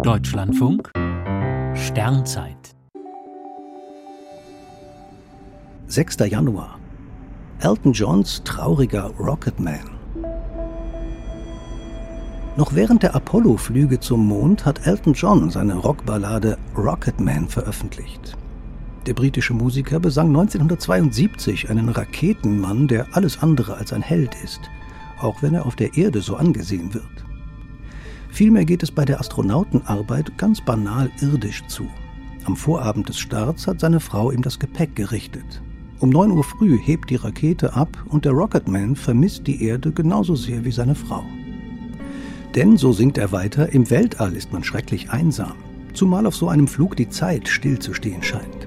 Deutschlandfunk Sternzeit 6. Januar Elton Johns trauriger Rocketman. Noch während der Apollo-Flüge zum Mond hat Elton John seine Rockballade Rocketman veröffentlicht. Der britische Musiker besang 1972 einen Raketenmann, der alles andere als ein Held ist, auch wenn er auf der Erde so angesehen wird. Vielmehr geht es bei der Astronautenarbeit ganz banal irdisch zu. Am Vorabend des Starts hat seine Frau ihm das Gepäck gerichtet. Um 9 Uhr früh hebt die Rakete ab und der Rocketman vermisst die Erde genauso sehr wie seine Frau. Denn, so singt er weiter, im Weltall ist man schrecklich einsam, zumal auf so einem Flug die Zeit stillzustehen scheint.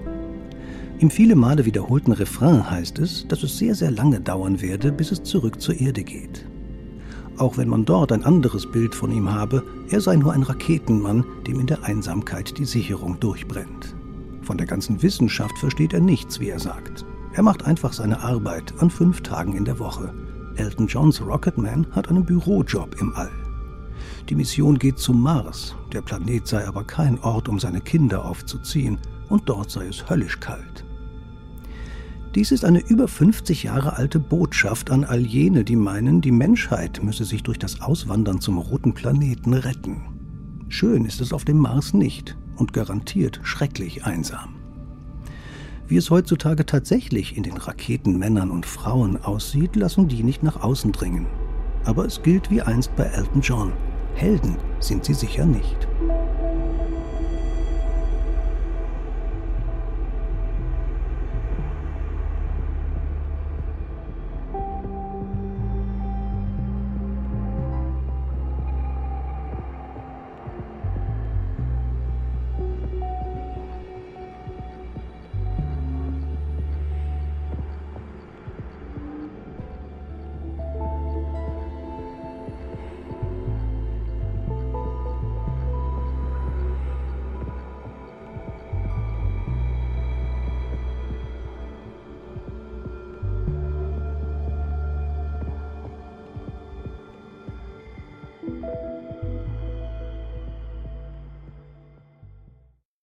Im viele Male wiederholten Refrain heißt es, dass es sehr, sehr lange dauern werde, bis es zurück zur Erde geht auch wenn man dort ein anderes Bild von ihm habe, er sei nur ein Raketenmann, dem in der Einsamkeit die Sicherung durchbrennt. Von der ganzen Wissenschaft versteht er nichts, wie er sagt. Er macht einfach seine Arbeit an fünf Tagen in der Woche. Elton Johns Rocketman hat einen Bürojob im All. Die Mission geht zum Mars, der Planet sei aber kein Ort, um seine Kinder aufzuziehen, und dort sei es höllisch kalt. Dies ist eine über 50 Jahre alte Botschaft an all jene, die meinen, die Menschheit müsse sich durch das Auswandern zum roten Planeten retten. Schön ist es auf dem Mars nicht und garantiert schrecklich einsam. Wie es heutzutage tatsächlich in den Raketenmännern und Frauen aussieht, lassen die nicht nach außen dringen. Aber es gilt wie einst bei Elton John. Helden sind sie sicher nicht.